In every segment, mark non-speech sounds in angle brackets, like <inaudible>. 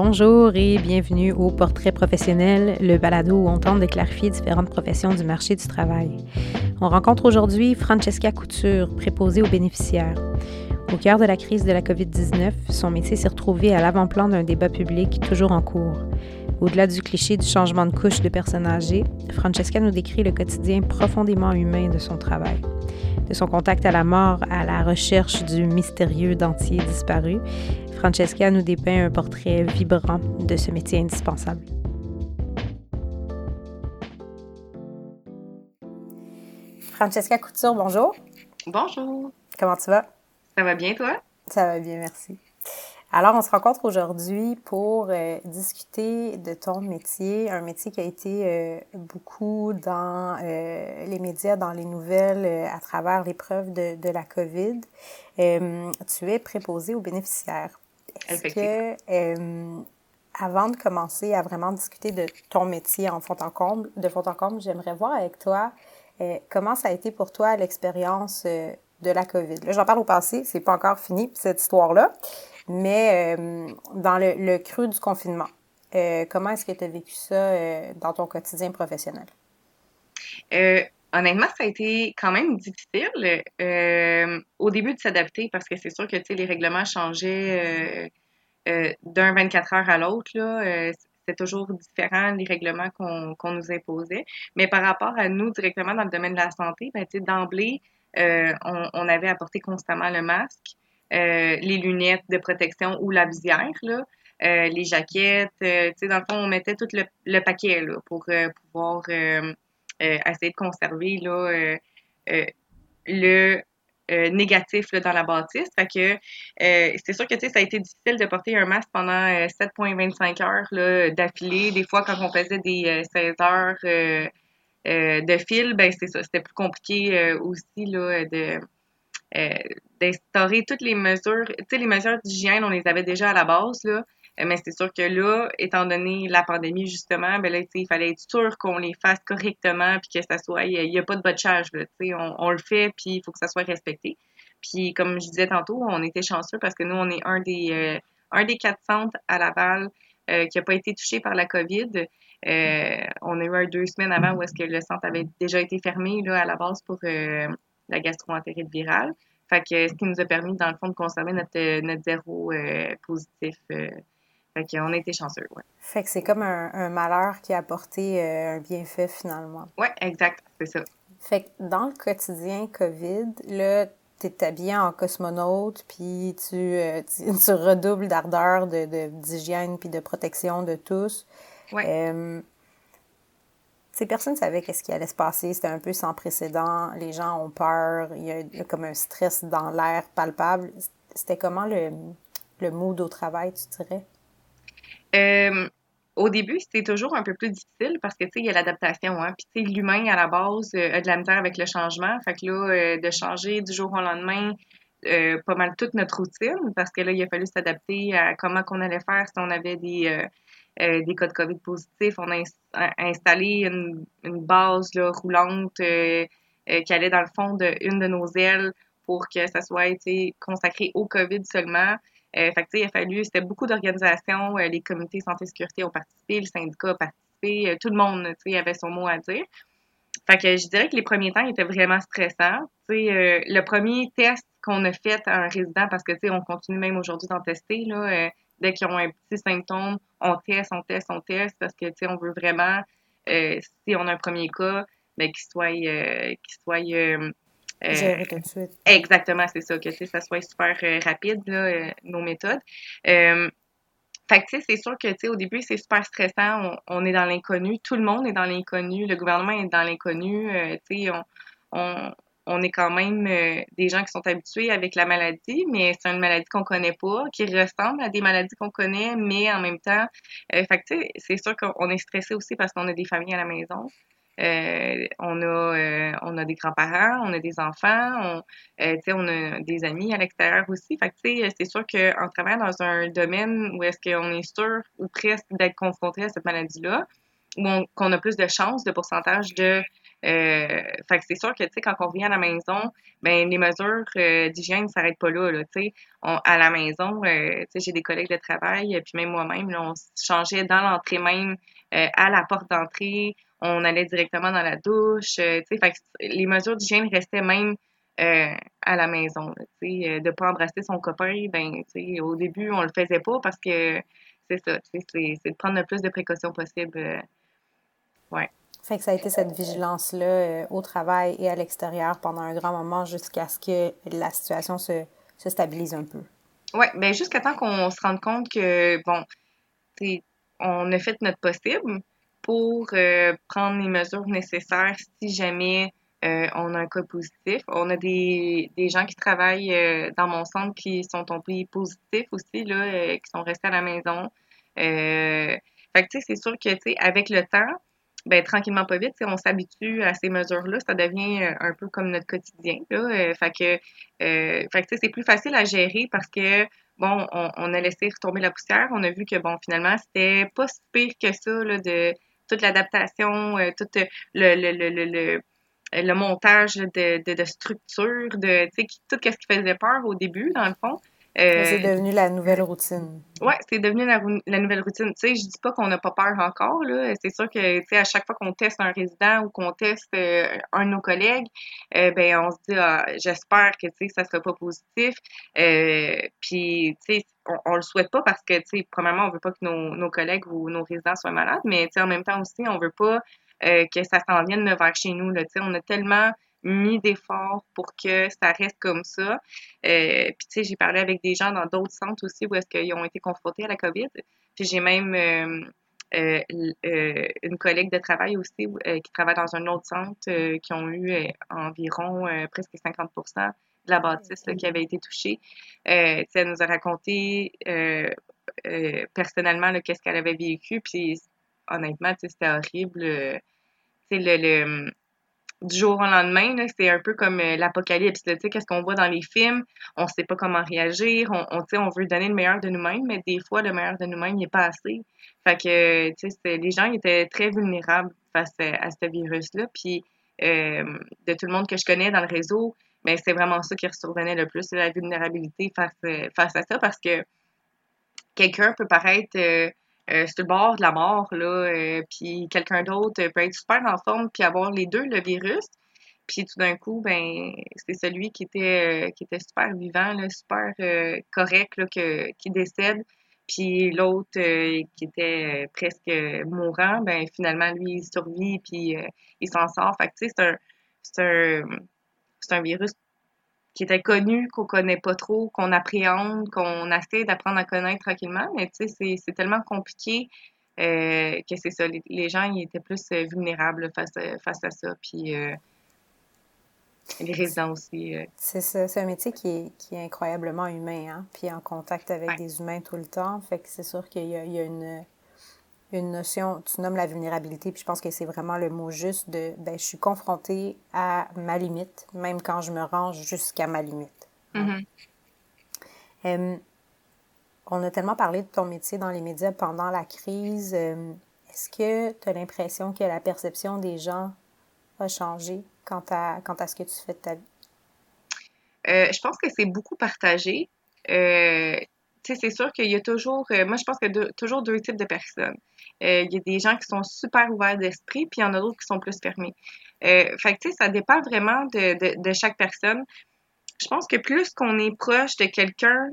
Bonjour et bienvenue au Portrait professionnel, le balado où on tente de clarifier différentes professions du marché du travail. On rencontre aujourd'hui Francesca Couture, préposée aux bénéficiaires. Au cœur de la crise de la COVID-19, son métier s'est retrouvé à l'avant-plan d'un débat public toujours en cours. Au-delà du cliché du changement de couche de personnes âgées, Francesca nous décrit le quotidien profondément humain de son travail. De son contact à la mort à la recherche du mystérieux dentier disparu, Francesca nous dépeint un portrait vibrant de ce métier indispensable. Francesca Couture, bonjour. Bonjour. Comment tu vas? Ça va bien, toi? Ça va bien, merci. Alors, on se rencontre aujourd'hui pour euh, discuter de ton métier, un métier qui a été euh, beaucoup dans euh, les médias, dans les nouvelles, à travers l'épreuve de, de, la COVID. tu es préposé aux bénéficiaires. Est-ce que, avant de commencer à vraiment discuter de ton métier en fond en comble, de fond en comble, j'aimerais voir avec toi comment ça a été pour toi l'expérience de la COVID. Là, j'en parle au passé, c'est pas encore fini cette histoire-là, mais euh, dans le, le, creux du confinement, euh, comment est-ce que tu as vécu ça euh, dans ton quotidien professionnel? honnêtement, ça a été quand même difficile au début de s'adapter parce que c'est sûr que les règlements changeaient d'un 24 heures à l'autre. c'est toujours différent les règlements qu'on nous imposait. Mais par rapport à nous directement dans le domaine de la santé, ben, d'emblée, euh, on, avait apporté constamment le masque, euh, les lunettes de protection ou la visière, euh, les jaquettes. tu sais, dans le fond, on mettait tout le, paquet là, pour pouvoir essayer de conserver le négatif dans la bâtisse. C'est sûr que ça a été difficile de porter un masque pendant 7,25 heures d'affilée. Des fois, quand on faisait des 16 heures euh, de fil, ben c'est ça, c'était plus compliqué euh, aussi là, de euh, d'instaurer toutes les mesures, tu sais, les mesures d'hygiène, on les avait déjà à la base, là, mais c'est sûr que là, étant donné la pandémie, justement, ben là, il fallait être sûr qu'on les fasse correctement, puis que ça soit, il n'y a, pas de botchage, là, on, on le fait, puis il faut que ça soit respecté. Puis, comme je disais tantôt, on était chanceux parce que nous, on est un des, un des quatre centres à Laval qui n'a pas été touché par la COVID. Euh, on a eu un deux semaines avant où est-ce que le centre avait déjà été fermé là, à la base pour euh, la gastroentérite virale. Fait que ce qui nous a permis, dans le fond, de conserver notre, notre zéro euh, positif. fait qu'on a été chanceux, ouais. Fait que c'est comme un, malheur qui a apporté un bienfait finalement. Oui, exact, c'est ça. Fait que dans le quotidien COVID, là, tu es habillé en cosmonaute, puis tu, <laughs> tu, redoubles d'ardeur d'hygiène de, puis de protection de tous. Euh, ces personnes savaient qu'est-ce qui allait se passer. C'était un peu sans précédent. Les gens ont peur. Il y a, comme un stress dans l'air palpable. C'était comment le, le mood au travail, tu dirais? Euh, au début, c'était toujours un peu plus difficile parce que, tu sais, il y a l'adaptation, hein. Puis, tu sais, l'humain, à la base, euh, a de la misère avec le changement. Fait que là, de changer du jour au lendemain, pas mal toute notre routine parce que là, il a fallu s'adapter à comment qu'on allait faire si on avait des, euh, des cas de COVID positifs. On a installé une, base roulante euh, euh, qui allait dans le fond d'une de, nos ailes pour que ça soit consacré au COVID seulement. Euh, fait il a fallu, c'était beaucoup d'organisations, les comités santé-sécurité ont participé, le syndicat a participé, tout le monde avait son mot à dire. Fait que je dirais que les premiers temps étaient vraiment stressants. le premier test qu'on a fait à un résident, parce que on continue même aujourd'hui d'en tester, là, dès qu'ils ont un petit symptôme, on teste, on teste, on teste parce que, tu sais, on veut vraiment, euh, si on a un premier cas, ben, qu'il soit, euh, qu'il soit euh, Gérer tout de suite. Exactement, c'est ça, que ça soit super rapide, là, nos méthodes. fait que, tu sais, c'est sûr que, tu sais, au début, c'est super stressant. On, est dans l'inconnu. Tout le monde est dans l'inconnu. Le gouvernement est dans l'inconnu. tu sais, on, on est quand même euh, des gens qui sont habitués avec la maladie, mais c'est une maladie qu'on connaît pas, qui ressemble à des maladies qu'on connaît, mais en même temps, euh, fait c'est sûr qu'on est stressé aussi parce qu'on a des familles à la maison. Euh, on a euh, on a des grands-parents, on a des enfants, on, on a des amis à l'extérieur aussi. Fait que c'est sûr qu'en travaillant dans un domaine où est-ce qu'on est sûr ou presque d'être confronté à cette maladie-là, où qu'on a plus de chances, de pourcentage de fait que c'est sûr que, tu sais, quand on revient à la maison, ben les mesures euh, d'hygiène ne s'arrêtent pas là, là tu sais. À la maison, euh, tu sais, j'ai des collègues de travail, puis même moi-même, on changeait dans l'entrée même, à la porte d'entrée, on allait directement dans la douche, tu sais. Les mesures d'hygiène restaient même à la maison, tu sais. de pas embrasser son copain, ben, tu sais, au début, on le faisait pas parce que c'est ça, c'est de prendre le plus de précautions possible. ouais. Fait que ça a été cette vigilance-là euh, au travail et à l'extérieur pendant un grand moment jusqu'à ce que la situation se, se stabilise un peu. Oui, bien jusqu'à temps qu'on se rende compte que, bon, on a fait notre possible pour euh, prendre les mesures nécessaires si jamais euh, on a un cas positif. On a des, des gens qui travaillent dans mon centre qui sont tombés positifs aussi, là, qui sont restés à la maison. fait que, tu sais, c'est sûr que, tu sais, avec le temps, ben, tranquillement pas vite, on s'habitue à ces mesures-là, ça devient euh, un peu comme notre quotidien. Là, euh, fait que, euh, c'est plus facile à gérer parce que bon, on, a laissé retomber la poussière, on a vu que bon, finalement, c'était pas si pire que ça là, de toute l'adaptation, tout le, le, le, le, le montage de, de, de structure, de tout ce qui faisait peur au début, dans le fond c'est euh, devenu la nouvelle routine. Oui, c'est devenu la, nouvelle routine. Tu sais, je dis pas qu'on n'a pas peur encore, là. C'est sûr que, tu sais, à chaque fois qu'on teste un résident ou qu'on teste euh, un de nos collègues, euh, ben, on se dit, ah, j'espère que, tu sais, ça sera pas positif. puis, tu sais, on, le souhaite pas parce que, tu sais, premièrement, on veut pas que nos, nos, collègues ou nos résidents soient malades, mais, tu sais, en même temps aussi, on veut pas que ça s'en vienne vers chez nous, là. Tu sais, on a tellement mis d'efforts pour que ça reste comme ça. Euh, puis, tu sais, j'ai parlé avec des gens dans d'autres centres aussi où est-ce qu'ils ont été confrontés à la COVID. Puis, j'ai même euh, euh, une collègue de travail aussi qui travaille dans un autre centre qui ont eu environ presque 50% de la bâtisse qui avait été touchée. elle nous a raconté personnellement qu'est-ce qu'elle avait vécu. Puis, honnêtement, c'était horrible. le, le du jour au lendemain, c'est un peu comme euh, l'apocalypse. Qu'est-ce qu'on voit dans les films? On sait pas comment réagir. On, on, on veut donner le meilleur de nous-mêmes, mais des fois, le meilleur de nous-mêmes n'est pas assez. Fait que, les gens étaient très vulnérables face à, ce virus-là. Puis, euh, de tout le monde que je connais dans le réseau, mais ben, c'est vraiment ça qui survenait le plus, la vulnérabilité euh, face à ça, parce que quelqu'un peut paraître euh, sur le bord de la mort, là, euh, puis quelqu'un d'autre peut être super en forme, puis avoir les deux, le virus. Puis tout d'un coup, ben c'est celui qui était euh, qui était super vivant, là, super correct, là, que, qui décède. Puis l'autre qui était presque mourant, ben finalement, lui, il survit, puis il s'en sort. Fait que, tu sais, c'est un, un, c'est un virus qui est inconnu, qu'on connaît pas trop, qu'on appréhende, qu'on essaie d'apprendre à connaître tranquillement. Mais tu sais, c'est tellement compliqué euh, que c'est ça. Les, gens, ils étaient plus euh, vulnérables face à, face à ça. Puis euh, les résidents aussi. C'est ça. C'est un métier qui est, qui est incroyablement humain, hein? Puis en contact avec des humains tout le temps. Fait que c'est sûr qu'il y, y a, une une notion, tu nommes la vulnérabilité, puis je pense que c'est vraiment le mot juste de, ben, je suis confrontée à ma limite, même quand je me range jusqu'à ma limite. Mm-hmm. on a tellement parlé de ton métier dans les médias pendant la crise. Est-ce que tu as l'impression que la perception des gens a changé quant à, quant à ce que tu fais de ta vie? Euh, je pense que c'est beaucoup partagé. Euh, c'est sûr qu'il y a toujours, euh, moi je pense qu'il y a toujours deux types de personnes. Euh, il y a des gens qui sont super ouverts d'esprit, puis il y en a d'autres qui sont plus fermés. Euh, fait tu sais, ça dépend vraiment de, chaque personne. Je pense que plus qu'on est proche de quelqu'un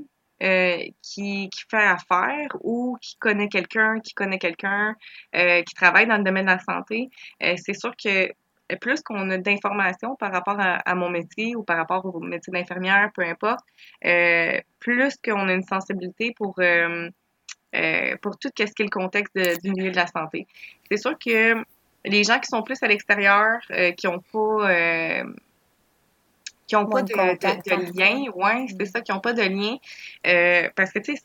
qui, qui fait affaire ou qui connaît quelqu'un, qui connaît quelqu'un, qui travaille dans le domaine de la santé, c'est sûr que plus qu'on a d'informations par rapport à, mon métier ou par rapport au métier d'infirmière, peu importe, euh, plus qu'on a une sensibilité pour, euh, euh, pour tout ce qui est le contexte du milieu de la santé. C'est sûr que les gens qui sont plus à l'extérieur, qui n'ont pas qui ont pas de, de, lien, ouais, c'est ça, qui n'ont pas de lien, parce que tu sais,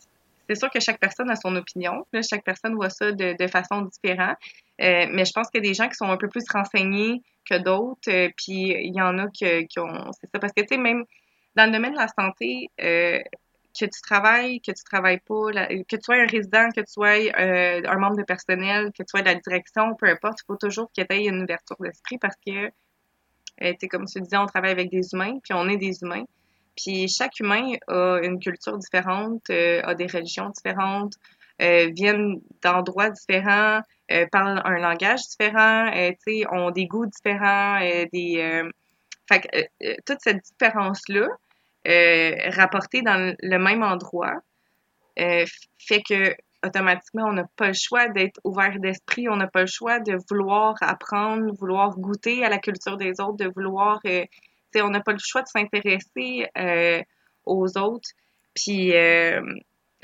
c'est sûr que chaque personne a son opinion, chaque personne voit ça de, de façon différente, mais je pense a des gens qui sont un peu plus renseignés que d'autres. Euh, puis il y en a qui, ont. C'est ça. Parce que, tu sais, même dans le domaine de la santé, euh, que tu travailles, que tu travailles pas, que tu sois un résident, que tu sois euh, un membre de personnel, que tu sois de la direction, peu importe, il faut toujours que tu aies une ouverture d'esprit parce que, euh, comme tu disais, on travaille avec des humains, puis on est des humains. Puis chaque humain a une culture différente, a des religions différentes, viennent d'endroits différents, euh, parlent un langage différent, euh, ont des goûts différents, des... fait que, toute cette différence-là, rapportée dans le même endroit, fait que automatiquement, on n'a pas le choix d'être ouvert d'esprit, on n'a pas le choix de vouloir apprendre, vouloir goûter à la culture des autres, de vouloir, euh, on n'a pas le choix de s'intéresser euh, aux autres. Puis, euh,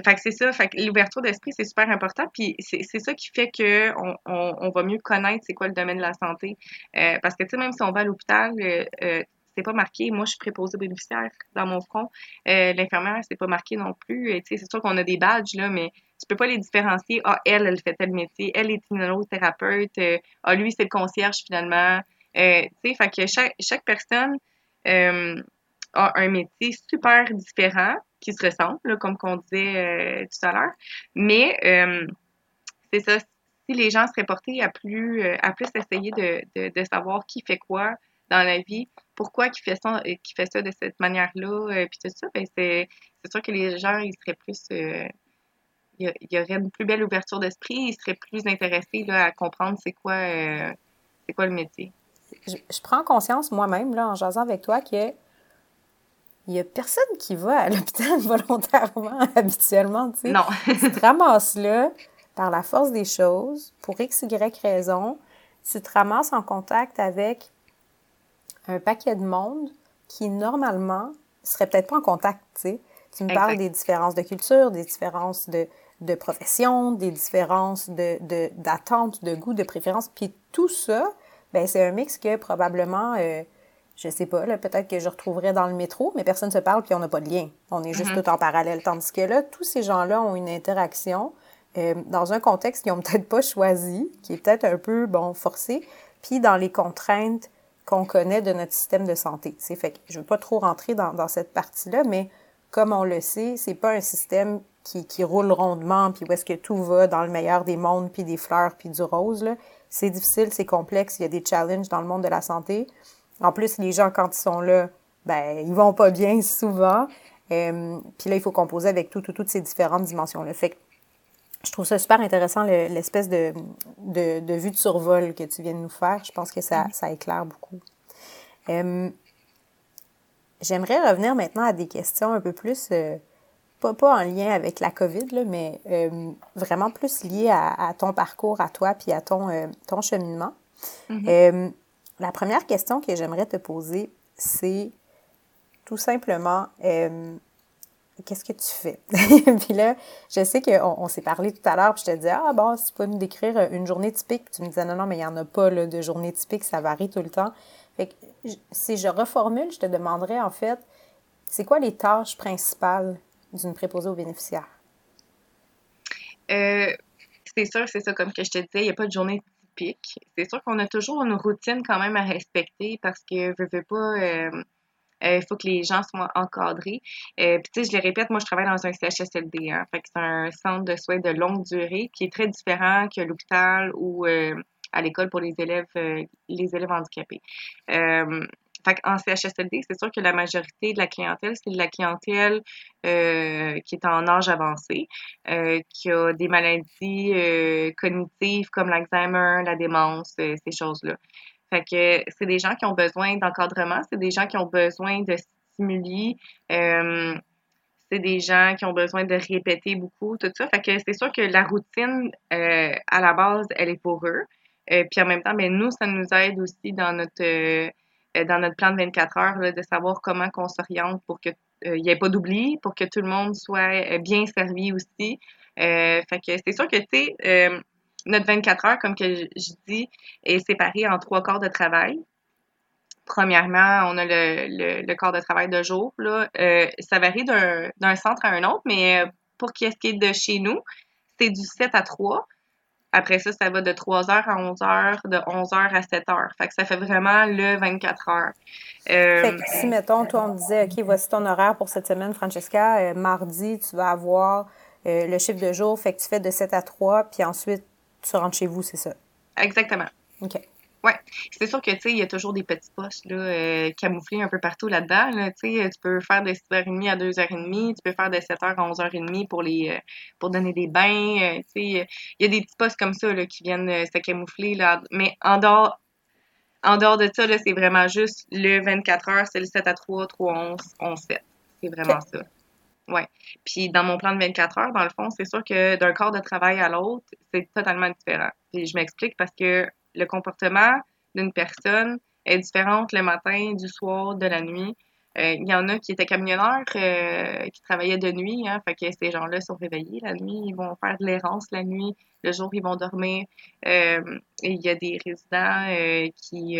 fait que c'est ça, fait que l'ouverture d'esprit, c'est super important. Puis c'est ça qui fait que on, on, va mieux connaître c'est quoi le domaine de la santé. Euh, parce que, tu sais, même si on va à l'hôpital, euh, euh c'est pas marqué. Moi, je suis préposée bénéficiaire dans mon front. Euh, L'infirmière, c'est pas marqué non plus. Sais, c'est sûr qu'on a des badges, là, mais tu peux pas les différencier. Ah, elle, elle fait tel métier. Elle est immunothérapeute. Euh, ah, lui, c'est le concierge, finalement. Euh, tu sais, fait que chaque, chaque personne euh, a un métier super différent qui se ressemble, comme qu'on disait euh, tout à l'heure. Mais euh, c'est ça, si les gens seraient portés à plus, euh, à plus essayer de, savoir qui fait quoi dans la vie, pourquoi qui fait ça, qui fait ça de cette manière-là, puis tout ça, ben c'est, sûr que les gens, ils seraient plus... il y, aurait une plus belle ouverture d'esprit, ils seraient plus intéressés là, à comprendre c'est quoi, c'est quoi le métier. Je, prends conscience moi-même, en jasant avec toi, que il n'y a personne qui va à l'hôpital <laughs> volontairement habituellement, tu sais. Non. tu te ramasses là par la force des choses, pour x, y raison, tu te ramasses en contact avec un paquet de monde qui, normalement, serait peut-être pas en contact, tu sais. Tu me exact. parles des différences de culture, des différences de, de profession, des différences de, de, d'attente, de goût, de préférence, puis tout ça, ben c'est un mix que probablement... Euh, je sais pas, là, peut-être que je retrouverais dans le métro, mais personne ne se parle puis on n'a pas de lien. On est juste mm -hmm. tout en parallèle. Tandis que là, tous ces gens-là ont une interaction euh, dans un contexte qu'ils n'ont <laughs> peut-être pas choisi, qui est peut-être un peu, bon, forcé, puis dans les contraintes qu'on connaît de notre système de santé. C'est fait que je veux pas trop rentrer dans, dans cette partie-là, mais comme on le sait, c'est pas un système qui, qui roule rondement, puis où est-ce que tout va dans le meilleur des mondes, puis des fleurs, puis du rose. C'est difficile, c'est complexe, il y a des challenges dans le monde de la santé. En plus, les gens, quand ils sont là, ben, ils vont pas bien souvent. Euh, puis là, il faut composer avec tout, tout, toutes ces différentes dimensions-là. Fait que je trouve ça super intéressant, l'espèce de, de, de, vue de survol que tu viens de nous faire. Je pense que ça, ça éclaire beaucoup. Euh, J'aimerais revenir maintenant à des questions un peu plus, euh, pas, pas en lien avec la COVID, là, mais euh, vraiment plus liées à, à, ton parcours, à toi, puis à ton, euh, ton cheminement. Mm -hmm. La première question que j'aimerais te poser, c'est tout simplement euh, qu'est-ce que tu fais? <laughs> puis là, je sais qu'on on, s'est parlé tout à l'heure, puis je te disais, ah bon, si tu peux me décrire une journée typique, puis tu me disais, non, non, mais il n'y en a pas de journée typique, ça varie tout le temps. Fait que si je reformule, je te demanderais en fait, c'est quoi les tâches principales d'une préposée aux bénéficiaires? Euh, c'est sûr, c'est ça, comme que je te disais, il n'y a pas de journée c'est sûr qu'on a toujours une routine quand même à respecter parce que je veux pas. Euh, il euh, faut que les gens soient encadrés. Euh, Puis tu sais, je le répète, moi je travaille dans un CHSLD, hein, fait que c'est un centre de soins de longue durée qui est très différent que l'hôpital ou euh, à l'école pour les élèves euh, les élèves handicapés. Fait en CHSLD, c'est sûr que la majorité de la clientèle, c'est de la clientèle euh, qui est en âge avancé, euh, qui a des maladies euh, cognitives comme l'Alzheimer, la démence, ces choses-là. Fait que c'est des gens qui ont besoin d'encadrement, c'est des gens qui ont besoin de stimuli, c'est des gens qui ont besoin de répéter beaucoup, tout ça. C'est sûr que la routine, à la base, elle est pour eux. puis en même temps, ben, nous, ça nous aide aussi dans notre dans notre plan de 24 heures, de savoir comment qu'on s'oriente pour qu'il euh, n'y ait pas d'oubli, pour que tout le monde soit euh, bien servi aussi. Euh, fait que c'est sûr que, tu sais, euh, notre 24 heures, comme que je, dis, est séparé en trois corps de travail. Premièrement, on a le, le, corps de travail de jour. Là. Euh, ça varie d'un centre à un autre, mais pour ce qui est de chez nous, c'est du 7 à 3. Après ça, ça va de 3 heures à 11 heures, de 11 heures à 7 heures. Fait que ça fait vraiment le 24 heures. Euh, fait que si, mettons, toi, on disait, OK, voici ton horaire pour cette semaine, Francesca, euh, mardi, tu vas avoir euh, le chiffre de jour, fait que tu fais de 7 à 3, puis ensuite, tu rentres chez vous, c'est ça? Exactement. OK. Oui, c'est sûr que tu sais, il y a toujours des petits postes là, euh, camouflés un peu partout là-dedans. Là, tu peux faire de 6h30 à 2h30, tu peux faire de 7h à 11h30 pour les euh, pour donner des bains. Euh, il y a des petits postes comme ça là, qui viennent se camoufler. Là, mais en dehors, en dehors de ça, c'est vraiment juste le 24 h c'est le 7 à 3, 3 11, 11 7. C'est vraiment ça. Ouais. Puis dans mon plan de 24 heures, dans le fond, c'est sûr que d'un corps de travail à l'autre, c'est totalement différent. Puis je m'explique parce que le comportement d'une personne est différent le matin, du soir, de la nuit. Euh, il y en a qui étaient camionneurs, euh, qui travaillaient de nuit, hein, fait que ces gens-là sont réveillés la nuit, ils vont faire de l'errance la nuit, le jour ils vont dormir. Euh, il y a des résidents qui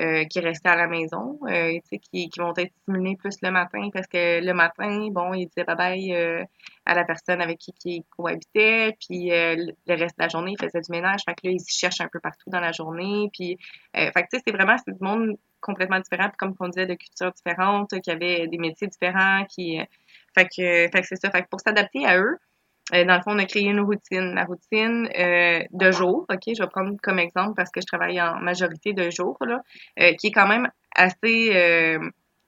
euh, qui restaient à la maison, euh, qui, qui vont être stimulés plus le matin parce que le matin, bon, ils disaient bye bye euh, à la personne avec qui ils cohabitaient, puis euh, le reste de la journée, ils faisaient du ménage, fait que là, ils cherchent un peu partout dans la journée, puis, fait que tu sais, c'est vraiment, du monde complètement différent, puis comme on disait, de cultures différentes, qui avaient des métiers différents, qui, fait que, fait que c'est ça, fait que pour s'adapter à eux, euh, dans le fond, on a créé une routine. La routine euh, de jour, OK, je vais prendre comme exemple parce que je travaille en majorité de jour, là, euh, qui est quand même assez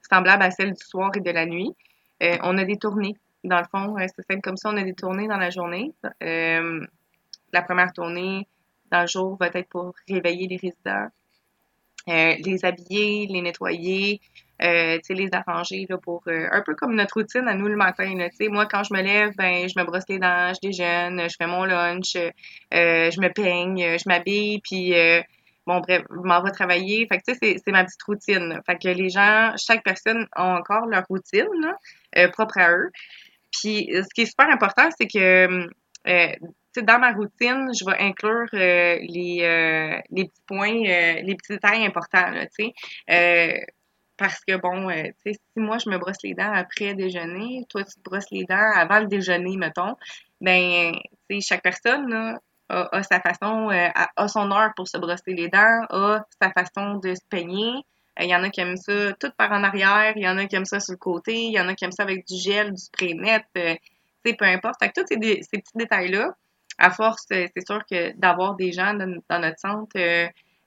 semblable à celle du soir et de la nuit. on a des tournées. Dans le fond, c'est simple comme ça, on a des tournées dans la journée. la première tournée dans le jour va être pour réveiller les résidents, les habiller, les nettoyer, euh, les arranger là, pour euh, un peu comme notre routine à nous le matin. Là, moi, quand je me lève, ben je me brosse les dents, je déjeune, je fais mon lunch, euh, je me peigne, je m'habille, puis bon bref, je m'en vais travailler. Fait que c'est, c'est ma petite routine. Fait que les gens, chaque personne a encore leur routine là, propre à eux. Puis ce qui est super important, c'est que dans ma routine, je vais inclure les, les petits points, les petits détails importants. Là, parce que, bon, euh, tu sais, si moi, je me brosse les dents après déjeuner, toi, tu te brosses les dents avant le déjeuner, mettons, ben, tu sais, chaque personne, là, a, sa façon, euh, a, son heure pour se brosser les dents, a sa façon de se peigner. Euh, il y en a qui aiment ça tout par en arrière, il y en a qui aiment ça sur le côté, il y en a qui aiment ça avec du gel, du spray net, tu sais, peu importe. Fait que tous ces, ces petits détails-là, à force, c'est sûr que d'avoir des gens dans, notre centre,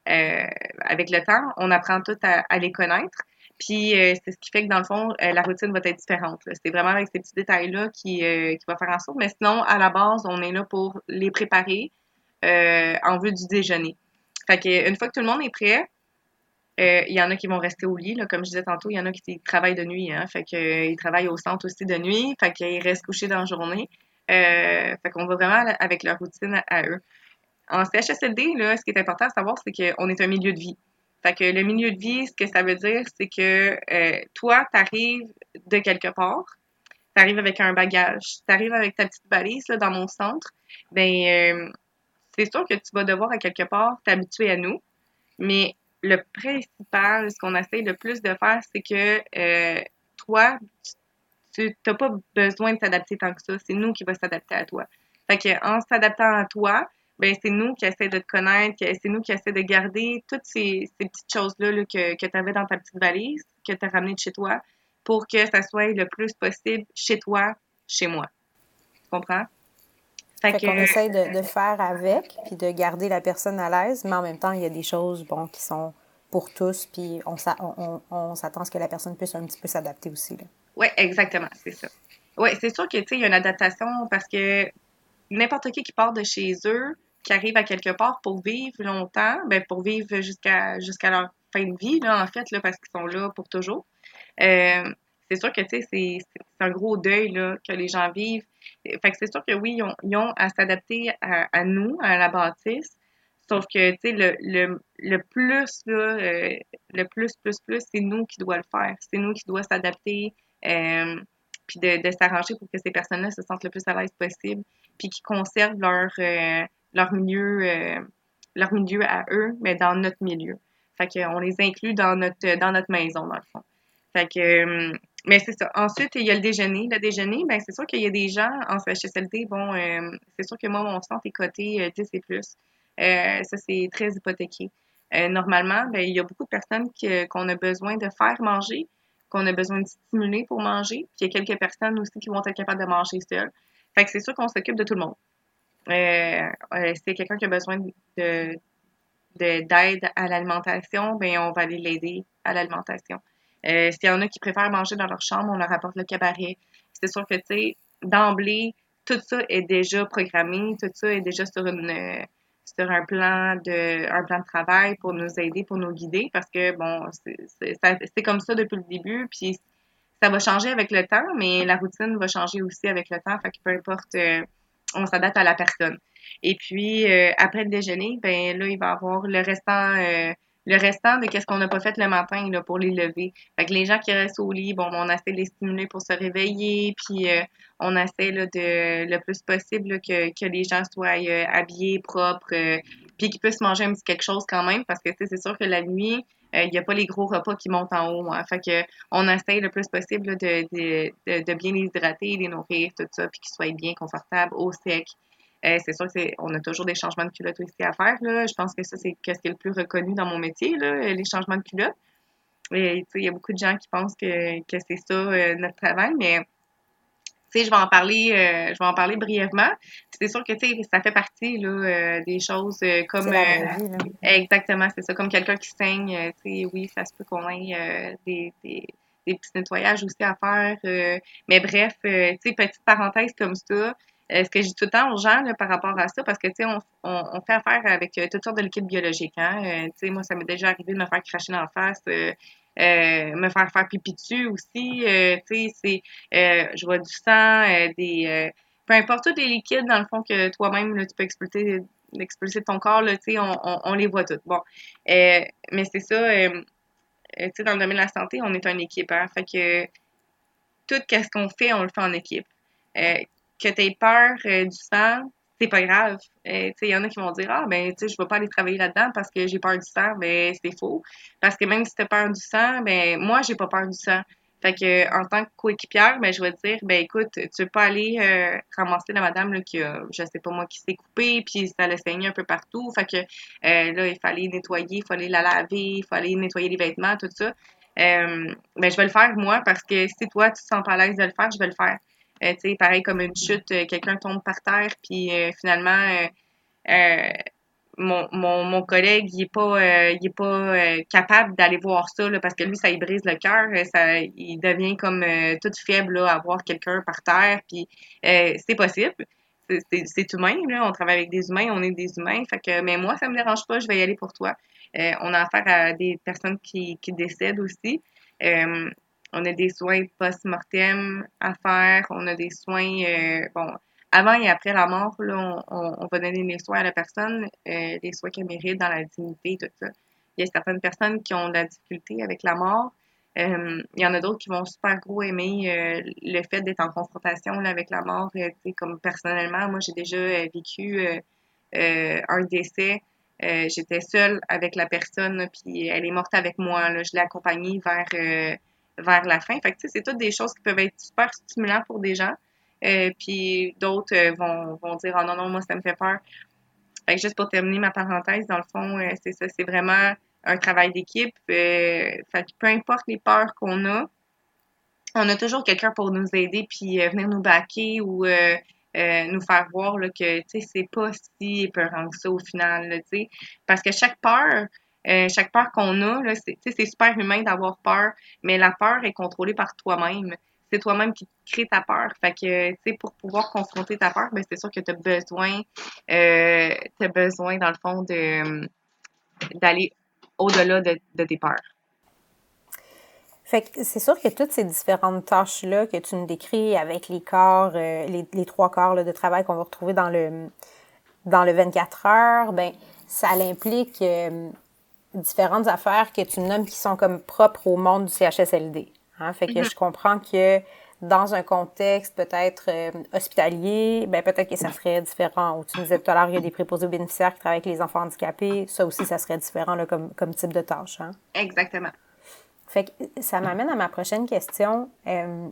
avec le temps, on apprend tout à les connaître. Puis euh, c'est ce qui fait que dans le fond, euh, la routine va être différente. C'est vraiment avec ces petits détails-là qui, euh, qui va faire en sorte. Mais sinon, à la base, on est là pour les préparer en vue du déjeuner. Fait que une fois que tout le monde est prêt, il y en a qui vont rester au lit, là, comme je disais tantôt, il y en a qui travaillent de nuit, hein, fait qu'ils travaillent au centre aussi de nuit, fait qu'ils restent couchés dans la journée. fait qu'on va vraiment avec leur routine à, eux. En CHSLD, là, ce qui est important à savoir, c'est qu'on est un milieu de vie. Fait que le milieu de vie, ce que ça veut dire, c'est que euh, toi, tu arrives de quelque part, tu arrives avec un bagage, tu arrives avec ta petite valise là, dans mon centre, ben euh, c'est sûr que tu vas devoir à quelque part t'habituer à nous, mais le principal, ce qu'on essaie le plus de faire, c'est que euh, toi, tu n'as pas besoin de t'adapter tant que ça, c'est nous qui va s'adapter à toi. Fait que en s'adaptant à toi, ben c'est nous qui essaie de te connaître, c'est nous qui essaie de garder toutes ces, petites choses-là que, que tu avais dans ta petite valise, que tu as ramené de chez toi, pour que ça soit le plus possible chez toi, chez moi. Tu comprends? Fait, qu'on essaie de, faire avec, puis de garder la personne à l'aise, mais en même temps, il y a des choses bon, qui sont pour tous, puis on, on, s'attend à ce que la personne puisse un petit peu s'adapter aussi. Oui, exactement, c'est ça. Oui, c'est sûr que, tu sais, il y a une adaptation parce que n'importe qui qui part de chez eux, qui arrivent à quelque part pour vivre longtemps, ben pour vivre jusqu'à jusqu'à leur fin de vie, là, en fait, là, parce qu'ils sont là pour toujours. Euh, c'est sûr que, tu sais, c'est un gros deuil, là, que les gens vivent. Fait que c'est sûr que oui, ils ont, ils ont à s'adapter à, à, nous, à la bâtisse. Sauf que, tu sais, le, le, le, plus, là, euh, le plus, plus, plus, c'est nous qui doit le faire. C'est nous qui doit s'adapter, euh, puis de, de s'arranger pour que ces personnes-là se sentent le plus à l'aise possible, puis qu'ils conservent leur, euh, leur milieu, euh, leur milieu à eux, mais dans notre milieu. Fait qu'on les inclut dans notre, dans notre maison, dans le fond. Fait que, euh, mais c'est ça. Ensuite, il y a le déjeuner. Le déjeuner, ben c'est sûr qu'il y a des gens en CHSLD, bon, euh, c'est sûr que moi, mon centre est coté 10 et plus. ça, c'est très hypothéqué. normalement, ben, il y a beaucoup de personnes qu'on a besoin de faire manger, qu'on a besoin de stimuler pour manger. Puis il y a quelques personnes aussi qui vont être capables de manger seules. Fait que c'est sûr qu'on s'occupe de tout le monde. Euh, c'est quelqu'un qui a besoin de, d'aide à l'alimentation, ben on va aller l'aider à l'alimentation. Euh, S'il y en a qui préfèrent manger dans leur chambre, on leur apporte le cabaret. C'est sûr que, tu sais, d'emblée, tout ça est déjà programmé, tout ça est déjà sur une sur un plan de un plan de travail pour nous aider, pour nous guider, parce que bon, c'est comme ça depuis le début, puis ça va changer avec le temps, mais la routine va changer aussi avec le temps, fait que peu importe, euh, on s'adapte à la personne. Et puis euh, après le déjeuner, ben là il va avoir le restant euh, le restant de qu'est-ce qu'on n'a pas fait le matin là, pour les lever. Fait que les gens qui restent au lit, bon, on essaie de les stimuler pour se réveiller, puis euh, on essaie là, de le plus possible que, que les gens soient habillés, propres, euh, puis qu'ils puissent manger un petit quelque chose quand même, parce que c'est sûr que la nuit, il n'y a pas les gros repas qui montent en haut. Hein. Fait que on essaie le plus possible de, de, de, bien les hydrater, les nourrir, tout ça, puis qu'ils soient bien confortables, au sec. Euh, c'est sûr qu'on a toujours des changements de culottes aussi à faire. Là. Je pense que ça, c'est ce qui est le plus reconnu dans mon métier, là, les changements de culottes. Et il y a beaucoup de gens qui pensent que, que c'est ça euh, notre travail, mais je vais en parler, euh, je vais en parler brièvement. C'est sûr que ça fait partie là, des choses comme exactement, c'est ça, comme quelqu'un qui saigne, oui, ça se peut qu'on ait des, des, des, petits nettoyages aussi à faire. mais bref, petite parenthèse comme ça. Euh, ce que j'ai tout le temps aux gens là, par rapport à ça, parce que, tu sais, on, on, fait affaire avec euh, toutes sortes de liquides biologiques. Hein? Euh, tu sais, moi, ça m'est déjà arrivé de me faire cracher dans la face, me faire faire pipi dessus aussi. tu sais, c'est, je vois du sang, des... peu importe tous les liquides, dans le fond, que toi-même, tu peux expulser, expulser de ton corps, là, sais, on, on, les voit tous. Bon, mais c'est ça, sais, dans le domaine de la santé, on est une équipe, hein? Fait que tout ce qu'on fait, on le fait en équipe que tu aies peur euh, du sang, c'est pas grave. Euh, il y en a qui vont dire Ah, ben, tu sais, je vais pas aller travailler là-dedans parce que j'ai peur du sang. Ben, c'est faux. Parce que même si tu as peur du sang, ben, moi, j'ai pas peur du sang. Fait que, en tant que coéquipière, ben, je vais te dire, ben, écoute, tu veux pas aller euh, ramasser la madame, qui a, je sais pas moi, qui s'est coupée, puis ça l'a saigné un peu partout. Fait que, là, il fallait nettoyer, il fallait la laver, il fallait nettoyer les vêtements, tout ça. ben, je vais le faire, moi, parce que si toi, tu te sens pas à l'aise de le faire, je vais le faire. Euh, tu sais, pareil comme une chute, euh, quelqu'un tombe par terre, puis euh, finalement, mon, mon, mon, collègue, il est pas, il est pas capable d'aller voir ça, là, parce que lui, ça lui brise le cœur. Il devient comme toute faible à voir quelqu'un par terre, puis c'est possible. C'est humain, là. On travaille avec des humains, on est des humains. Fait que, mais moi, ça me dérange pas, je vais y aller pour toi. on a affaire à des personnes qui, qui décèdent aussi. On a des soins post-mortem à faire. On a des soins, euh, bon, avant et après la mort, là, on, va donner des soins à la personne, euh, des soins qu'elle mérite dans la dignité, tout ça. Il y a certaines personnes qui ont de la difficulté avec la mort. Euh, il y en a d'autres qui vont super gros aimer le fait d'être en confrontation là, avec la mort. comme personnellement, moi, j'ai déjà vécu un décès. J'étais seule avec la personne, puis elle est morte avec moi. Là. Je l'ai accompagnée vers vers la fin. Fait que, c'est toutes des choses qui peuvent être super stimulantes pour des gens. Euh, puis d'autres euh, vont, vont dire Oh non, non, moi, ça me fait peur. Fait que juste pour terminer ma parenthèse, dans le fond, euh, c'est ça, c'est vraiment un travail d'équipe. fait que peu importe les peurs qu'on a, on a toujours quelqu'un pour nous aider puis venir nous baquer ou nous faire voir là, que c'est pas si épeurant que ça au final. sais parce que chaque peur, euh, chaque peur qu'on a, c'est super humain d'avoir peur, mais la peur est contrôlée par toi-même. C'est toi-même qui crée ta peur. Fait pour pouvoir confronter ta peur, ben, c'est sûr que tu as besoin, euh, as besoin, dans le fond, d'aller au-delà de, tes peurs. Fait c'est sûr que toutes ces différentes tâches-là que tu nous décris avec les euh, trois corps de travail qu'on va retrouver dans le, dans le 24 heures, ben ça l'implique différentes affaires que tu nommes qui sont comme propres au monde du CHSLD. Hein? Fait que mm-hmm. je comprends que dans un contexte peut-être euh, hospitalier, ben peut-être que ça serait différent. Ou tu nous disais tout à l'heure, il y a des préposés aux bénéficiaires qui travaillent avec les enfants handicapés. Ça aussi, ça serait différent là, comme, comme type de tâche. Hein? Exactement. Fait que ça m'amène à ma prochaine question. Euh,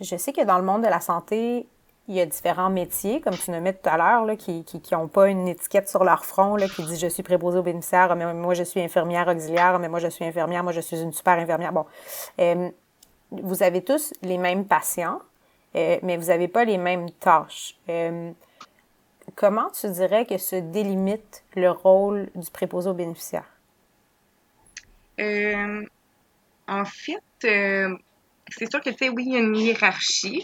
je sais que dans le monde de la santé, il y a différents métiers, comme tu nommais tout à l'heure, qui n'ont pas une étiquette sur leur front qui dit je suis préposée aux bénéficiaires, mais moi je suis infirmière auxiliaire, mais moi je suis infirmière, moi je suis une super infirmière. Bon, euh, vous avez tous les mêmes patients, euh, mais vous n'avez pas les mêmes tâches. Euh, comment tu dirais que se délimite le rôle du préposé aux bénéficiaires? en fait, c'est sûr que, tu sais, oui, il y a une hiérarchie.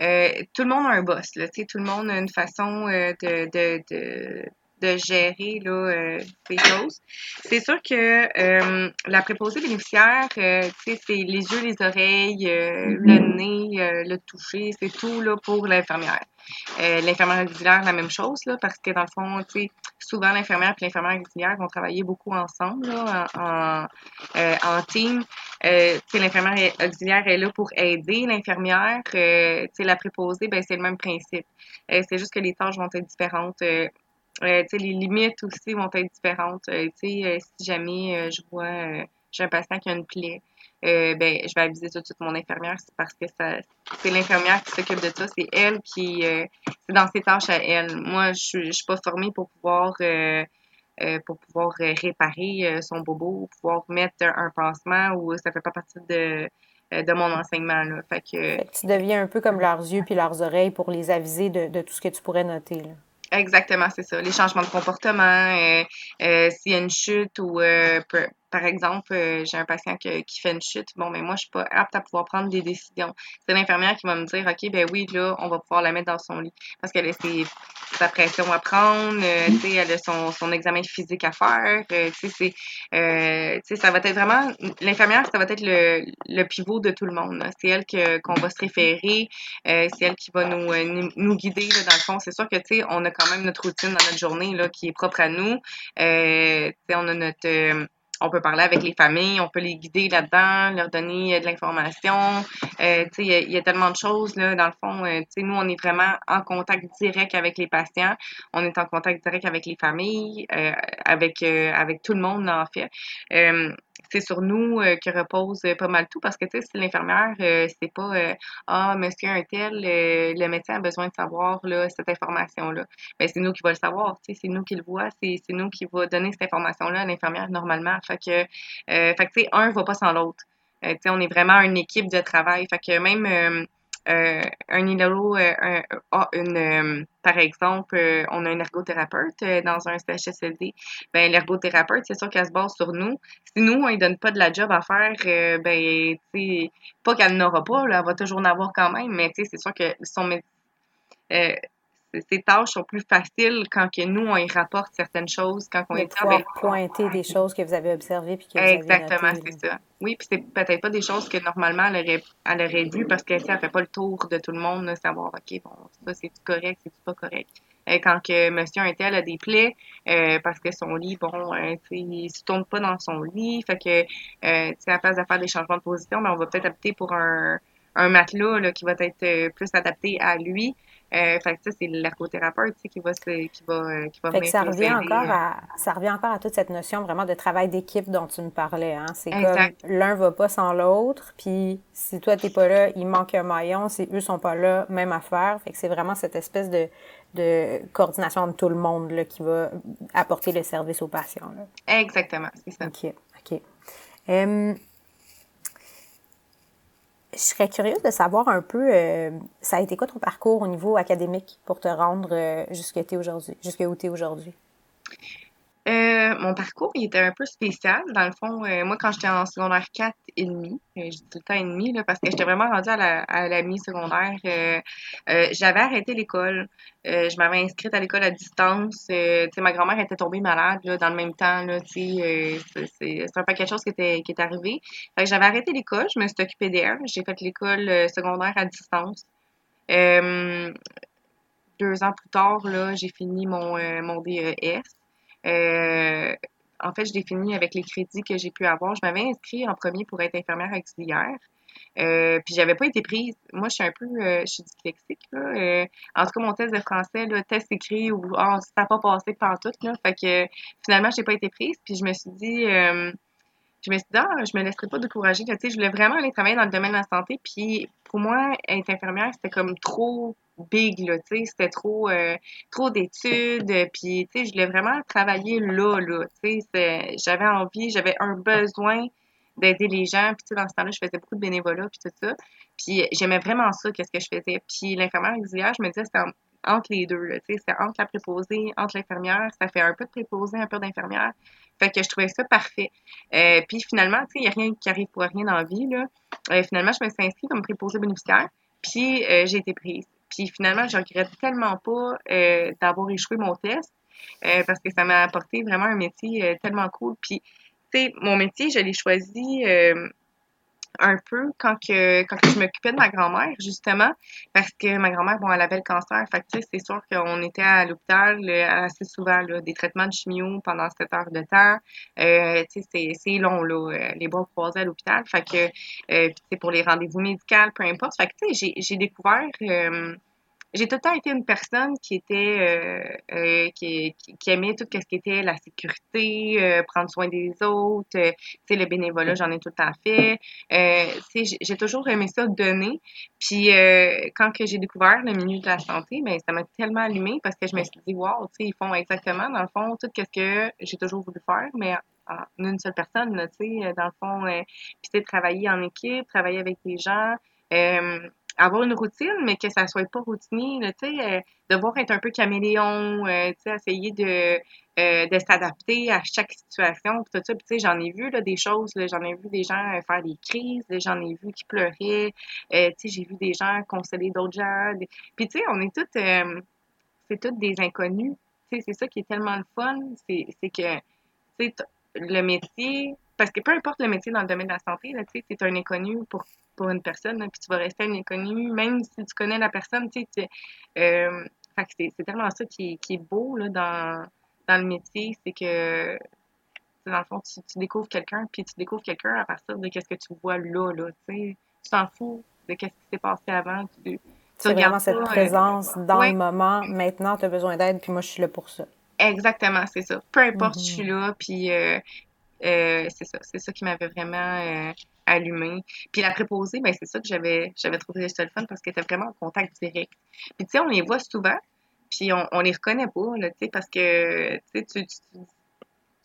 Euh, tout le monde a un boss, là, tu sais, tout le monde a une façon euh, de, de, de, de, gérer, là, euh, ces choses. C'est sûr que la préposée bénéficiaire, tu sais, c'est les yeux, les oreilles, le nez, le toucher, c'est tout, là, pour l'infirmière. Euh, l'infirmière auxiliaire, la même chose, là, parce que dans le fond, tu sais, souvent l'infirmière et l'infirmière auxiliaire vont travailler beaucoup ensemble, là, en, euh, en team. Euh, l'infirmière auxiliaire est là pour aider l'infirmière. Euh, la préposée, ben, c'est le même principe. c'est juste que les tâches vont être différentes. Euh, les limites aussi vont être différentes. si jamais je vois, j'ai un patient qui a une plaie, euh, ben, je vais aviser tout de suite mon infirmière, c'est parce que ça, c'est l'infirmière qui s'occupe de ça, c'est elle qui, euh, c'est dans ses tâches à elle. Moi, je, je suis pas formée pour pouvoir, euh, pour pouvoir réparer son bobo ou pouvoir mettre un pansement ou ça fait pas partie de, de mon enseignement. Là. Fait que, tu deviens un peu comme leurs yeux puis leurs oreilles pour les aviser de, de tout ce que tu pourrais noter. Là. Exactement, c'est ça. Les changements de comportement, s'il y a une chute ou par exemple, euh, j'ai un patient qui fait une chute. Bon, mais moi, je suis pas apte à pouvoir prendre des décisions. C'est l'infirmière qui va me dire, OK, ben oui, là, on va pouvoir la mettre dans son lit. Parce qu'elle a ses, sa pression à prendre, euh, tu sais, elle a son, son examen physique à faire. Euh, tu sais, c'est, ça va être vraiment, l'infirmière, ça va être le, le pivot de tout le monde. C'est elle que, qu'on va se référer. c'est elle qui va nous, nous guider, là, dans le fond. C'est sûr que, tu sais, on a quand même notre routine dans notre journée, là, qui est propre à nous. tu sais, on a notre on peut parler avec les familles, on peut les guider là-dedans, leur donner euh, de l'information. Euh, il y, a tellement de choses là. Dans le fond, euh, nous on est vraiment en contact direct avec les patients, on est en contact direct avec les familles, euh, avec avec tout le monde en fait c'est sur nous euh, que repose euh, pas mal tout parce que tu sais si l'infirmière euh, c'est pas ah monsieur un tel le médecin a besoin de savoir là cette information là ben c'est nous qui va le savoir tu sais c'est nous qui le voit c'est nous qui va donner cette information là à l'infirmière normalement. Fait que fait que tu sais un va pas sans l'autre. On est vraiment une équipe de travail. Fait que même euh, un ILO, euh, un, ah, une, euh, par exemple, on a un ergothérapeute dans un CHSLD, ben l'ergothérapeute, c'est sûr qu'elle se base sur nous. Si nous, on ne donne pas de la job à faire, ben, pas qu'elle n'aura pas, là, elle va toujours en avoir quand même, mais c'est sûr que son ces tâches sont plus faciles quand que nous, on y rapporte certaines choses, quand on est avec... pointer des choses que vous avez observées puis que vous Exactement, c'est ça. Oui, puis c'est peut-être pas des choses que normalement elle aurait, elle aurait vues parce qu'elle ne fait pas le tour de tout le monde, de savoir, OK, bon, ça, c'est correct, c'est pas correct? Euh, quand que monsieur un tel a des plaies, euh, parce que son lit, bon, euh, il se tourne pas dans son lit, fait que, euh, à place de faire des changements de position, mais ben, on va peut-être opter pour un, un matelas là, qui va être plus adapté à lui. Euh, fait que ça, c'est l'ergothérapeute qui va, qui va, euh, qui va fait ça revient encore à Ça revient encore à toute cette notion vraiment de travail d'équipe dont tu me parlais. Hein? C'est comme l'un va pas sans l'autre, puis si toi, t'es pas là, il manque un maillon. Si eux sont pas là, même affaire. Fait que c'est vraiment cette espèce de, de coordination de tout le monde là, qui va apporter le service aux patients. Là. Exactement, c'est ça. OK, OK. Um, je serais curieuse de savoir un peu, euh, ça a été quoi ton parcours au niveau académique pour te rendre euh, jusqu'à où tu es aujourd'hui? Euh, mon parcours, il était un peu spécial. Dans le fond, euh, moi, quand j'étais en secondaire 4 et demi, euh, je dis tout le temps et demi, parce que j'étais vraiment rendue à la, mi-secondaire, j'avais arrêté l'école. je m'avais inscrite à l'école à distance. ma grand-mère était tombée malade dans le même temps. C'est un peu quelque chose qui, est arrivé. j'avais arrêté l'école, je me suis occupée d'elle. J'ai fait l'école secondaire à distance. deux ans plus tard, j'ai fini mon, mon DES. Euh, en fait, je définis avec les crédits que j'ai pu avoir. Je m'avais inscrit en premier pour être infirmière auxiliaire. Euh, puis j'avais pas été prise. Moi, je suis un peu, euh, je suis dyslexique. Là. En tout cas, mon test de français, le test écrit ou oh, ça n'a pas passé par tout. Là. Fait que finalement, j'ai pas été prise. Puis je me suis dit, je me suis dit, ah, je me laisserai pas décourager. Je voulais vraiment aller travailler dans le domaine de la santé. Puis pour moi, être infirmière, c'était comme trop big, là, tu sais, c'était trop, euh, trop d'études. Puis, tu sais, je voulais vraiment travailler là, là, tu sais, j'avais envie, j'avais un besoin d'aider les gens. Puis, tu sais, dans ce temps-là, je faisais beaucoup de bénévolat, puis tout ça. Puis, j'aimais vraiment ça, qu'est-ce que je faisais. Puis, l'infirmière auxiliaire, je me disais, c'était entre les deux, tu sais, c'est entre la préposée, entre l'infirmière. Ça fait un peu de préposée, un peu d'infirmière. Fait que je trouvais ça parfait. Euh, puis finalement, tu sais, il n'y a rien qui arrive pour rien dans la vie, là. Euh, finalement, je me suis inscrite comme préposée bénéficiaire, puis euh, j'ai été prise. Puis finalement, je regrette tellement pas d'avoir échoué mon test, parce que ça m'a apporté vraiment un métier tellement cool. Puis, tu sais, mon métier, je l'ai choisi un peu quand que quand je m'occupais de ma grand-mère justement parce que ma grand-mère bon elle avait le cancer. Fait que c'est sûr qu'on était à l'hôpital assez souvent là, des traitements de chimio pendant 7 heures de temps. Euh, c'est long là euh, les bras croisés à l'hôpital. Fait que euh, c'est pour les rendez-vous médicaux peu importe. Fait que tu sais j'ai j'ai découvert euh, j'ai tout le temps été une personne qui était euh, euh, qui, qui, aimait tout ce qui était la sécurité, euh, prendre soin des autres, euh, tu le bénévolat j'en ai tout le temps fait. Euh, j'ai toujours aimé ça donner. Puis quand que j'ai découvert le milieu de la santé, ben ça m'a tellement allumé parce que je me suis dit wow, tu sais ils font exactement dans le fond tout ce que j'ai toujours voulu faire, mais en une seule personne tu sais dans le fond. puis c'est travailler en équipe, travailler avec des gens. Euh, avoir une routine, mais que ça soit pas routinier, tu sais, euh, devoir être un peu caméléon, euh, tu sais, essayer de, euh, de s'adapter à chaque situation, tout ça. Puis, tu sais, j'en ai vu, là, des choses, j'en ai vu des gens faire des crises, j'en ai vu qui pleuraient, tu sais, j'ai vu des gens consoler d'autres gens. Puis, tu sais, on est toutes, c'est toutes des inconnus. Tu sais, c'est ça qui est tellement le fun, c'est que, tu sais, le métier, parce que peu importe le métier dans le domaine de la santé, tu sais, c'est un inconnu pour pour une personne, puis tu vas rester un inconnu, même si tu connais la personne, tu sais, euh, c'est tellement ça qui est, qui est beau là, dans, dans le métier, c'est que dans le fond, tu, tu découvres quelqu'un, puis tu découvres quelqu'un à partir de ce que tu vois là, là, tu sais. Tu t'en fous de ce qui s'est passé avant. Tu, c'est vraiment cette euh, présence dans le moment. Maintenant, tu as besoin d'aide, puis moi, je suis là pour ça. Exactement, c'est ça. Peu importe, je suis mm-hmm. là, puis euh, euh, c'est ça. C'est ça qui m'avait vraiment allumé. Puis la préposée, ben c'est ça que j'avais j'avais trouvé ça le fun parce qu'elle était vraiment en contact direct. Puis tu sais, on les voit souvent, puis on, on les reconnaît pas, là, tu sais, parce que tu, tu, tu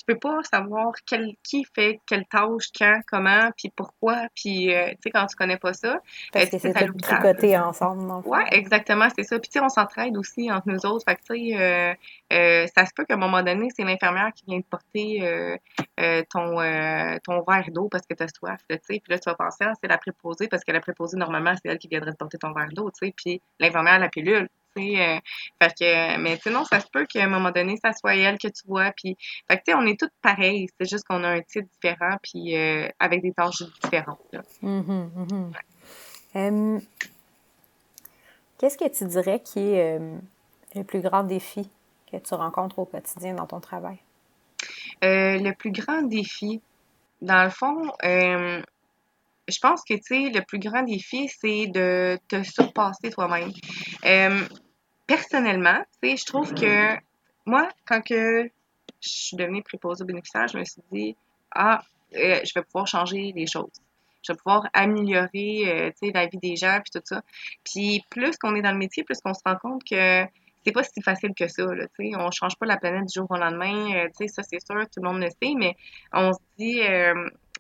tu peux pas savoir quel, qui fait quelle tâche, quand, comment, puis pourquoi, puis euh, tu sais, quand tu connais pas ça. Parce que c'est tout tricoté ensemble, non? Ouais, exactement, c'est ça. Puis tu sais, on s'entraide aussi entre nous autres. Fait que tu sais, euh, euh, ça se peut qu'à un moment donné, c'est l'infirmière qui vient te porter ton, ton verre d'eau parce que tu as soif, tu sais. Puis là, tu vas penser, ah, c'est la préposée parce que la préposée, normalement, c'est elle qui viendrait te porter ton verre d'eau, tu sais. Puis l'infirmière, la pilule. Euh, fait que, mais sinon, ça se peut qu'à un moment donné, ça soit elle que tu vois. Puis, fait que, tu sais, on est toutes pareilles. C'est juste qu'on a un titre différent, puis euh, avec des tâches différentes. Mm-hmm, mm-hmm. Qu'est-ce que tu dirais qui est euh, le plus grand défi que tu rencontres au quotidien dans ton travail? le plus grand défi, dans le fond, je pense que, tu sais, le plus grand défi, c'est de te surpasser toi-même personnellement, je trouve que moi, quand que je suis devenue préposée aux bénéficiaires, je me suis dit, ah, euh, je vais pouvoir changer les choses. Je vais pouvoir améliorer, euh, la vie des gens, puis tout ça. Puis plus qu'on est dans le métier, plus qu'on se rend compte que c'est pas si facile que ça, là, tu sais. On change pas la planète du jour au lendemain, euh, tu sais, ça c'est sûr, tout le monde le sait, mais on se dit,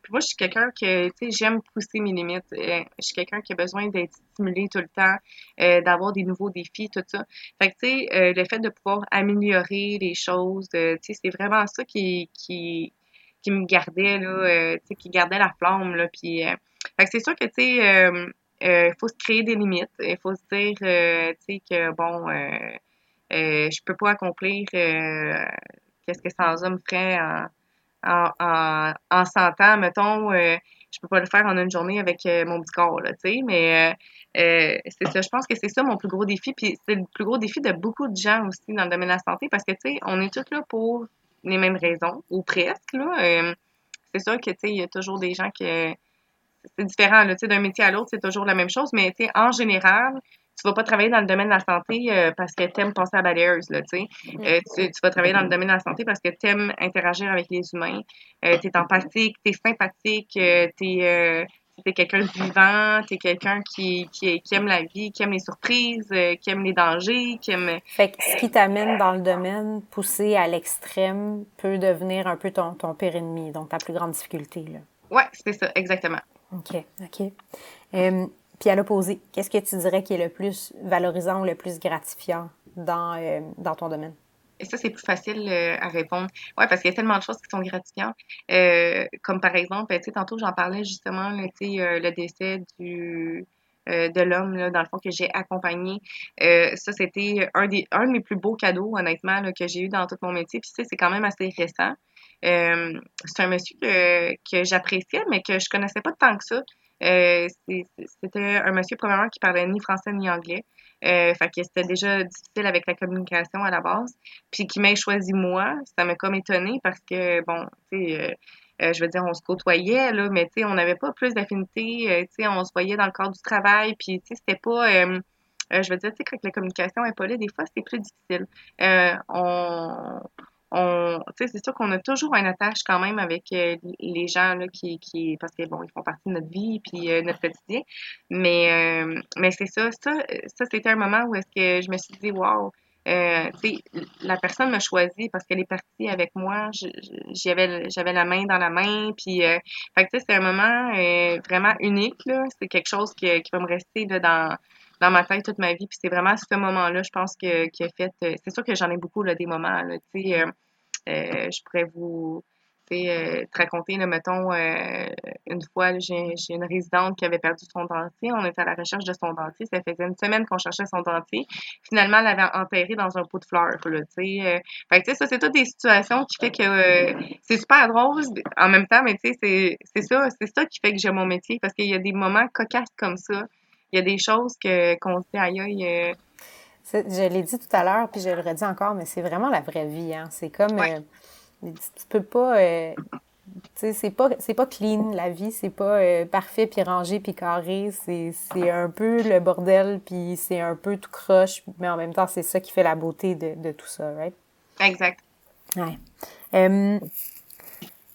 moi, je suis quelqu'un que, tu sais, j'aime pousser mes limites. Euh, je suis quelqu'un qui a besoin d'être stimulé tout le temps, euh, d'avoir des nouveaux défis, tout ça. Fait que, tu sais, euh, le fait de pouvoir améliorer les choses, tu sais, c'est vraiment ça qui, qui, qui me gardait, là, tu sais, qui gardait la flamme, là. Puis, fait que c'est sûr que, tu sais, il faut se créer des limites. Il faut se dire, tu sais, que, bon, je peux pas accomplir qu'est-ce que sans homme ferait en en, en, en 100 ans, mettons, euh, je peux pas le faire en une journée avec euh, mon petit tu sais, mais euh, euh, c'est ça, je pense que c'est ça mon plus gros défi, puis c'est le plus gros défi de beaucoup de gens aussi dans le domaine de la santé, parce que, tu sais, on est tous là pour les mêmes raisons, ou presque, là. c'est sûr que, tu sais, il y a toujours des gens qui... C'est différent, là, tu sais, d'un métier à l'autre, c'est toujours la même chose, mais, tu sais, en général, tu vas pas travailler dans le domaine de la santé euh, parce que tu aimes passer à la balayeuse, là, tu sais. Mm. Euh, tu, vas travailler dans le domaine de la santé parce que tu aimes interagir avec les humains. Euh, tu es empathique, tu es sympathique, tu es, quelqu'un de vivant, tu es quelqu'un qui, qui, aime la vie, qui aime les surprises, qui aime les dangers, qui aime... Fait que ce qui t'amène dans le domaine, poussé à l'extrême, peut devenir un peu ton, ton pire ennemi, donc ta plus grande difficulté, là. Ouais, c'est ça, exactement. OK, OK. Puis à l'opposé, qu'est-ce que tu dirais qui est le plus valorisant ou le plus gratifiant dans, euh, ton domaine? Et ça, c'est plus facile euh, à répondre. Oui, parce qu'il y a tellement de choses qui sont gratifiantes. Euh, comme par exemple, sais, tantôt, j'en parlais justement, le décès de l'homme, dans le fond, que j'ai accompagné. ça, c'était un, des, un de mes plus beaux cadeaux, honnêtement, que j'ai eu dans tout mon métier. Puis, tu sais, c'est quand même assez récent. c'est un monsieur que, que j'appréciais, mais que je connaissais pas tant que ça. Euh, c'était un monsieur, premièrement, qui parlait ni français ni anglais. Euh, fait que c'était déjà difficile avec la communication à la base. Puis qui m'ait choisi moi, ça m'a comme étonné parce que, bon, tu sais, euh, je veux dire, on se côtoyait, là, mais tu sais, on n'avait pas plus d'affinité. tu sais, on se voyait dans le cadre du travail. Puis, tu sais, c'était pas. je veux dire, tu sais, quand la communication n'est pas là, des fois, c'est plus difficile. on c'est sûr qu'on a toujours une attache quand même avec euh, les gens là, qui, qui, parce que bon, ils font partie de notre vie puis euh, notre quotidien. Mais, euh, mais c'est ça, ça, ça c'était un moment où est-ce que je me suis dit, wow, la personne m'a choisi parce qu'elle est partie avec moi. J'avais, j'avais la main dans la main. Puis, c'est un moment vraiment unique. C'est quelque chose qui, va me rester dans, dans ma tête toute ma vie. Puis c'est vraiment ce moment-là, je pense, que, qui a fait. c'est sûr que j'en ai beaucoup là, des moments. Là, euh, je pourrais vous euh, te raconter, là, mettons, euh, une fois, j'ai une résidente qui avait perdu son dentier. On était à la recherche de son dentier. Ça faisait une semaine qu'on cherchait son dentier. Finalement, elle avait enterré dans un pot de fleurs. Là, fait que, ça, c'est toutes des situations qui fait que c'est super drôle en même temps, mais c'est ça, c'est ça qui fait que j'aime mon métier parce qu'il y a des moments cocasses comme ça. Il y a des choses que qu'on se dit aïe aïe je l'ai dit tout à l'heure, puis je le redis encore, mais c'est vraiment la vraie vie. Hein. C'est comme. Euh, tu peux pas. Euh, tu sais, c'est pas, pas clean, la vie. C'est pas euh, parfait, puis rangé, puis carré. C'est, un peu le bordel, puis c'est un peu tout croche, mais en même temps, c'est ça qui fait la beauté de, tout ça, right? Exact. Ouais.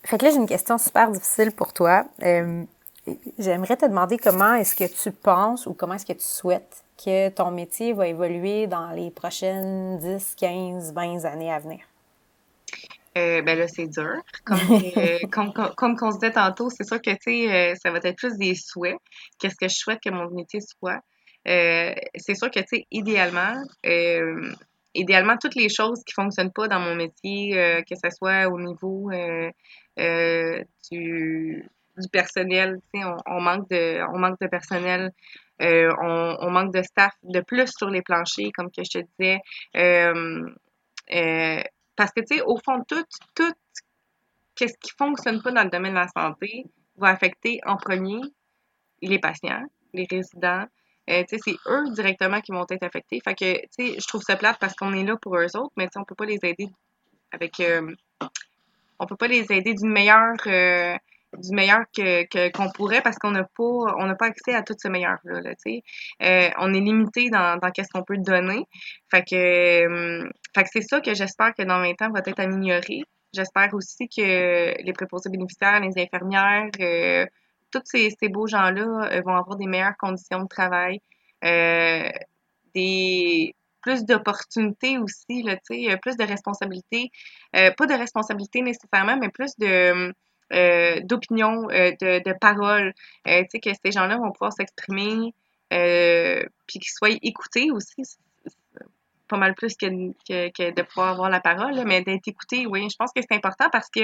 fait que là, j'ai une question super difficile pour toi. J'aimerais te demander comment est-ce que tu penses ou comment est-ce que tu souhaites que ton métier va évoluer dans les prochaines 10, 15, 20 années à venir? Euh, ben là, c'est dur. Comme, <laughs> euh, comme, comme, on se disait tantôt, c'est sûr que, euh, ça va être plus des souhaits. Qu'est-ce que je souhaite que mon métier soit? c'est sûr que, tu sais, idéalement, idéalement, toutes les choses qui fonctionnent pas dans mon métier, que ce soit au niveau du, du personnel, tu sais, on, on, manque de, on manque de personnel euh, on, manque de staff de plus sur les planchers, comme que je te disais. Euh, euh, parce que, tu sais, au fond, tout, tout ce qui fonctionne pas dans le domaine de la santé va affecter en premier les patients, les résidents. sais, c'est eux directement qui vont être affectés. Fait que, tu sais, je trouve ça plate parce qu'on est là pour eux autres, mais on peut pas les aider avec... on peut pas les aider d'une meilleure du meilleur que qu'on pourrait parce qu'on n'a pas on n'a pas accès à tout ce meilleur là, là euh, on est limité dans, dans qu'est-ce qu'on peut donner. Fait que euh, fait que c'est ça que j'espère que dans 20 ans va être amélioré. J'espère aussi que les préposés bénéficiaires les infirmières euh, tous ces, ces beaux gens là vont avoir des meilleures conditions de travail des plus d'opportunités aussi là tu sais plus de responsabilités pas de responsabilités nécessairement mais plus de euh, d'opinion, euh, de, de parole, euh, tu sais, que ces gens-là vont pouvoir s'exprimer, puis qu'ils soient écoutés aussi pas mal plus que, de pouvoir avoir la parole, mais d'être écouté, oui. Je pense que c'est important parce que,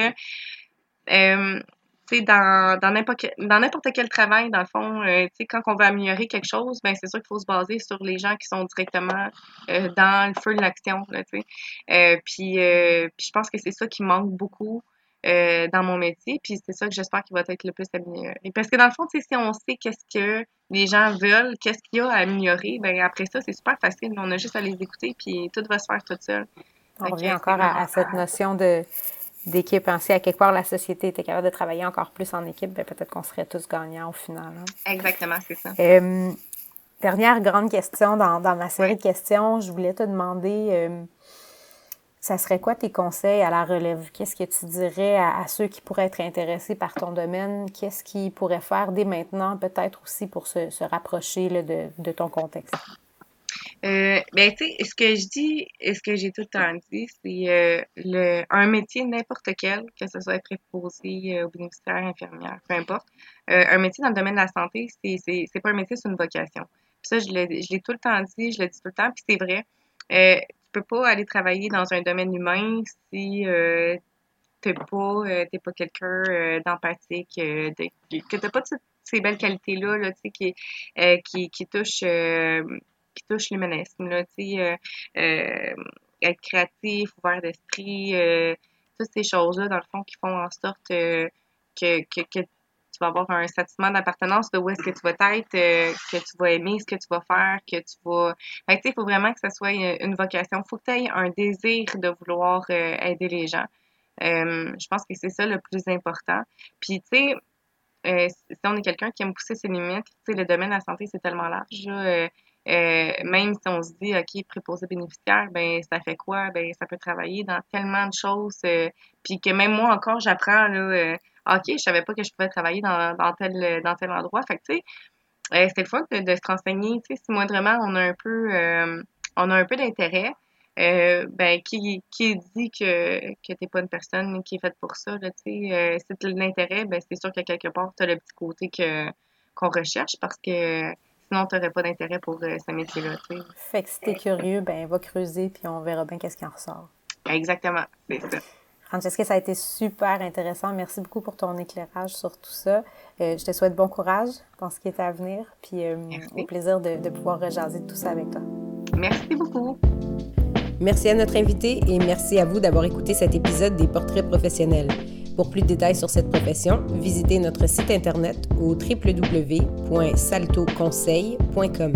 euh, tu sais, dans, dans n'importe quel travail, dans le fond, tu sais, quand on veut améliorer quelque chose, ben c'est sûr qu'il faut se baser sur les gens qui sont directement dans le feu de l'action, tu sais. puis je pense que c'est ça qui manque beaucoup euh, dans mon métier. Puis c'est ça que j'espère qu'il va être le plus amélioré. Parce que dans le fond, si on sait qu'est-ce que les gens veulent, qu'est-ce qu'il y a à améliorer, ben après ça, c'est super facile. On a juste à les écouter, puis tout va se faire tout seul. On revient encore à, cette notion de d'équipe. Hein. Si à quelque part la société était capable de travailler encore plus en équipe, ben peut-être qu'on serait tous gagnants au final. Hein. Exactement, c'est ça. Euh, dernière grande question dans, ma série de questions, je voulais te demander, euh, ça serait quoi tes conseils à la relève? Qu'est-ce que tu dirais à, ceux qui pourraient être intéressés par ton domaine? Qu'est-ce qu'ils pourraient faire dès maintenant, peut-être aussi pour se, rapprocher de, ton contexte? Euh, ben, tu sais, ce que je dis, ce que j'ai tout le temps dit, c'est euh, un métier n'importe quel, que ce soit préposé euh, ou bénéficiaire, infirmière, peu importe. Euh, un métier dans le domaine de la santé, c'est, c'est, pas un métier, c'est une vocation. Ça, je l'ai, je l'ai tout le temps dit, je le dis tout le temps, puis c'est vrai. Peux pas aller travailler dans un domaine humain si euh, t'es pas, euh, t'es pas quelqu'un euh, d'empathique, de, que t'as pas toutes ces belles qualités-là, là, qui, qui, qui touchent qui touche l'humanisme, être créatif, ouvert d'esprit, toutes ces choses-là, dans le fond, qui font en sorte que, que, que tu vas avoir un sentiment d'appartenance de où est-ce que tu vas être, euh, que tu vas aimer ce que tu vas faire, que tu vas... Fait il faut vraiment que ce soit une, vocation. Il faut que tu aies un désir de vouloir euh, aider les gens. Euh, je pense que c'est ça le plus important. Puis, tu sais, si on est quelqu'un qui aime pousser ses limites, tu sais, le domaine de la santé, c'est tellement large. même si on se dit, OK, préposé bénéficiaire, ben ça fait quoi? Ben ça peut travailler dans tellement de choses. puis que même moi encore, j'apprends, là OK, je savais pas que je pouvais travailler dans, dans, tel, dans tel endroit. Fait que, tu sais, euh, c'était le fun de, se renseigner. Tu sais, si moindrement on a un peu, euh, on a un peu d'intérêt, euh, ben, qui, qui dit que, que t'es pas une personne qui est faite pour ça, là, tu sais, si tu l'intérêt, ben, c'est sûr que quelque part, tu as le petit côté que, qu'on recherche parce que sinon, tu n'aurais pas d'intérêt pour ce métier-là, tu sais. Fait que si t'es curieux, ben, va creuser puis on verra bien qu'est-ce qui en ressort. Exactement, c'est ça. Francesca, ça a été super intéressant. Merci beaucoup pour ton éclairage sur tout ça. Euh, je te souhaite bon courage dans ce qui est à venir, puis euh, au plaisir de, de pouvoir rejaser tout ça avec toi. Merci beaucoup. Merci à notre invité et merci à vous d'avoir écouté cet épisode des Portraits professionnels. Pour plus de détails sur cette profession, visitez notre site internet au www.saltoconseil.com.